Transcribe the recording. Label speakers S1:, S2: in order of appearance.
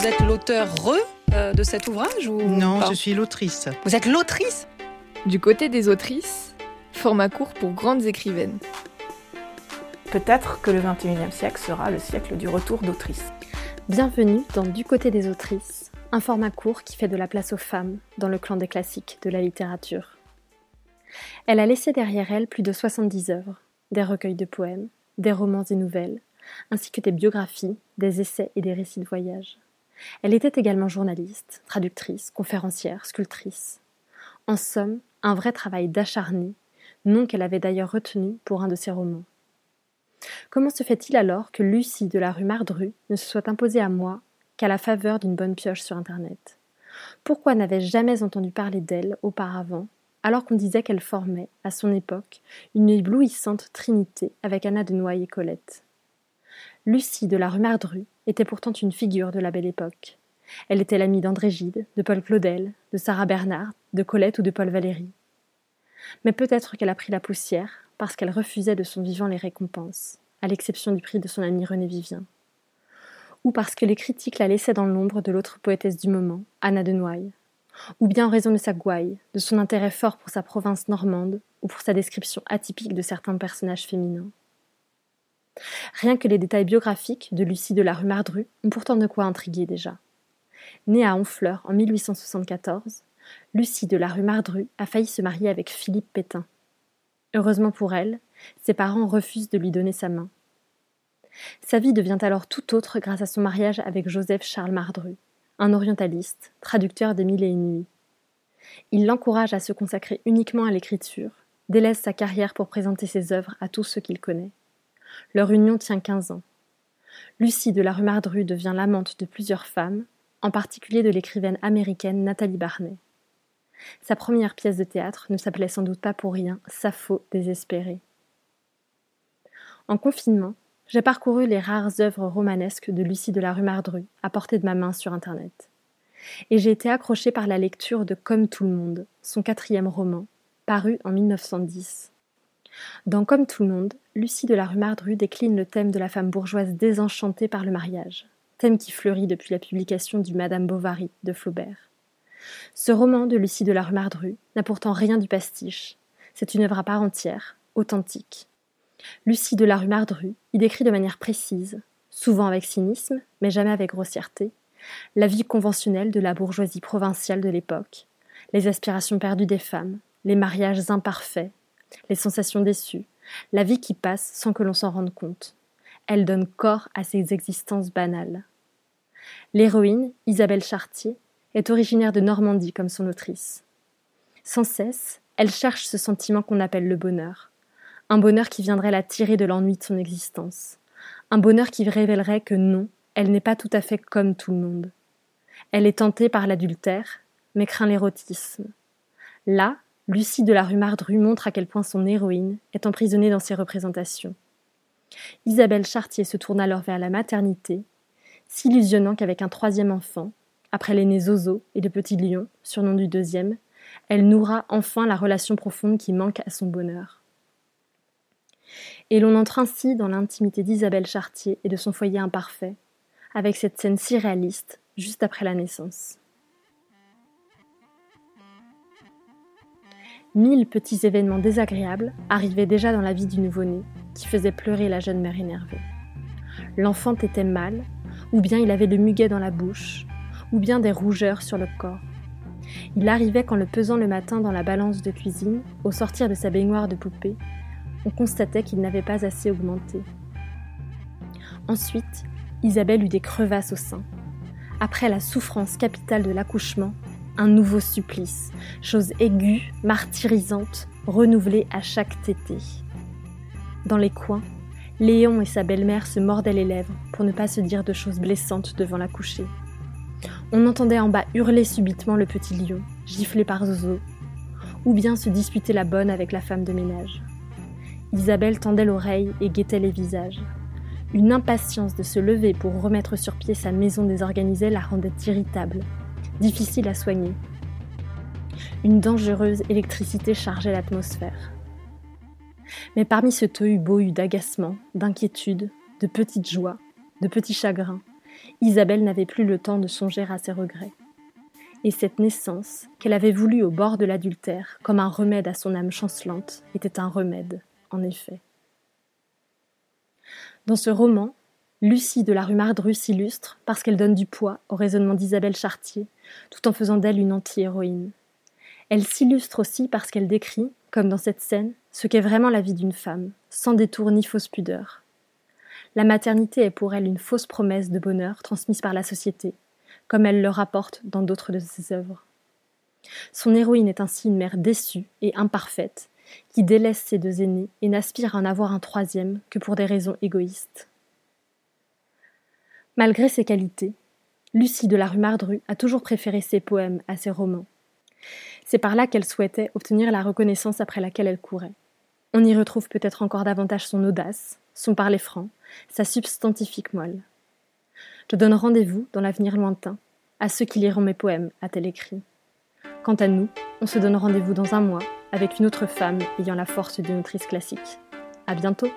S1: Vous êtes l'auteur re euh, de cet ouvrage ou
S2: Non,
S1: pas
S2: je suis l'autrice.
S1: Vous êtes l'autrice
S3: Du côté des autrices, format court pour grandes écrivaines.
S4: Peut-être que le 21e siècle sera le siècle du retour d'autrice.
S5: Bienvenue dans Du côté des autrices, un format court qui fait de la place aux femmes dans le clan des classiques de la littérature. Elle a laissé derrière elle plus de 70 œuvres, des recueils de poèmes, des romans et nouvelles, ainsi que des biographies, des essais et des récits de voyage. Elle était également journaliste, traductrice, conférencière, sculptrice. En somme, un vrai travail d'acharné, nom qu'elle avait d'ailleurs retenu pour un de ses romans. Comment se fait-il alors que Lucie de la rue Mardru ne se soit imposée à moi qu'à la faveur d'une bonne pioche sur Internet? Pourquoi n'avais-je jamais entendu parler d'elle auparavant, alors qu'on disait qu'elle formait, à son époque, une éblouissante trinité avec Anna de Noailles et Colette? Lucie de la rue Mardru était pourtant une figure de la belle époque. Elle était l'amie d'André Gide, de Paul Claudel, de Sarah Bernard, de Colette ou de Paul Valéry. Mais peut-être qu'elle a pris la poussière parce qu'elle refusait de son vivant les récompenses, à l'exception du prix de son ami René Vivien. Ou parce que les critiques la laissaient dans l'ombre de l'autre poétesse du moment, Anna de Noailles. Ou bien en raison de sa gouaille, de son intérêt fort pour sa province normande, ou pour sa description atypique de certains personnages féminins. Rien que les détails biographiques de Lucie de la rue Mardru ont pourtant de quoi intriguer déjà. Née à Honfleur en 1874, Lucie de la rue Mardru a failli se marier avec Philippe Pétain. Heureusement pour elle, ses parents refusent de lui donner sa main. Sa vie devient alors tout autre grâce à son mariage avec Joseph Charles Mardru, un orientaliste, traducteur des Mille et une nuits. Il l'encourage à se consacrer uniquement à l'écriture, délaisse sa carrière pour présenter ses œuvres à tous ceux qu'il connaît. Leur union tient quinze ans. Lucie de la rue Mardru devient l'amante de plusieurs femmes, en particulier de l'écrivaine américaine Nathalie Barney. Sa première pièce de théâtre ne s'appelait sans doute pas pour rien Sappho désespérée. En confinement, j'ai parcouru les rares œuvres romanesques de Lucie de la rue Mardru à portée de ma main sur Internet. Et j'ai été accrochée par la lecture de Comme tout le monde, son quatrième roman, paru en 1910. Dans Comme tout le monde, Lucie de la rue Mardru décline le thème de la femme bourgeoise désenchantée par le mariage, thème qui fleurit depuis la publication du Madame Bovary de Flaubert. Ce roman de Lucie de la rue Mardru n'a pourtant rien du pastiche. C'est une œuvre à part entière, authentique. Lucie de la rue Mardru y décrit de manière précise, souvent avec cynisme, mais jamais avec grossièreté, la vie conventionnelle de la bourgeoisie provinciale de l'époque, les aspirations perdues des femmes, les mariages imparfaits, les sensations déçues, la vie qui passe sans que l'on s'en rende compte. Elle donne corps à ces existences banales. L'héroïne, Isabelle Chartier, est originaire de Normandie comme son autrice. Sans cesse, elle cherche ce sentiment qu'on appelle le bonheur. Un bonheur qui viendrait la tirer de l'ennui de son existence. Un bonheur qui révélerait que non, elle n'est pas tout à fait comme tout le monde. Elle est tentée par l'adultère, mais craint l'érotisme. Là, Lucie de la rue Mardru montre à quel point son héroïne est emprisonnée dans ses représentations. Isabelle Chartier se tourne alors vers la maternité, s'illusionnant qu'avec un troisième enfant, après l'aîné Zozo et le petit lion, surnom du deuxième, elle nourra enfin la relation profonde qui manque à son bonheur. Et l'on entre ainsi dans l'intimité d'Isabelle Chartier et de son foyer imparfait, avec cette scène si réaliste, juste après la naissance. Mille petits événements désagréables arrivaient déjà dans la vie du nouveau-né, qui faisait pleurer la jeune mère énervée. L'enfant était mal, ou bien il avait le muguet dans la bouche, ou bien des rougeurs sur le corps. Il arrivait qu'en le pesant le matin dans la balance de cuisine, au sortir de sa baignoire de poupée, on constatait qu'il n'avait pas assez augmenté. Ensuite, Isabelle eut des crevasses au sein. Après la souffrance capitale de l'accouchement, un nouveau supplice, chose aiguë, martyrisante, renouvelée à chaque tété. Dans les coins, Léon et sa belle-mère se mordaient les lèvres pour ne pas se dire de choses blessantes devant la couchée. On entendait en bas hurler subitement le petit lion, giflé par Zozo, ou bien se disputer la bonne avec la femme de ménage. Isabelle tendait l'oreille et guettait les visages. Une impatience de se lever pour remettre sur pied sa maison désorganisée la rendait irritable, difficile à soigner. Une dangereuse électricité chargeait l'atmosphère. Mais parmi ce tohu-bohu d'agacement, d'inquiétude, de petites joies, de petits chagrins, Isabelle n'avait plus le temps de songer à ses regrets. Et cette naissance, qu'elle avait voulu au bord de l'adultère, comme un remède à son âme chancelante, était un remède, en effet. Dans ce roman, Lucie de la rue Mardru s'illustre parce qu'elle donne du poids au raisonnement d'Isabelle Chartier, tout en faisant d'elle une anti-héroïne. Elle s'illustre aussi parce qu'elle décrit, comme dans cette scène, ce qu'est vraiment la vie d'une femme, sans détour ni fausse pudeur. La maternité est pour elle une fausse promesse de bonheur transmise par la société, comme elle le rapporte dans d'autres de ses œuvres. Son héroïne est ainsi une mère déçue et imparfaite, qui délaisse ses deux aînés et n'aspire à en avoir un troisième que pour des raisons égoïstes. Malgré ses qualités, Lucie de la rue Mardru a toujours préféré ses poèmes à ses romans. C'est par là qu'elle souhaitait obtenir la reconnaissance après laquelle elle courait. On y retrouve peut-être encore davantage son audace, son parler franc, sa substantifique moelle. Je donne rendez-vous dans l'avenir lointain à ceux qui liront mes poèmes, a-t-elle écrit. Quant à nous, on se donne rendez-vous dans un mois avec une autre femme ayant la force d'une autrice classique. À bientôt!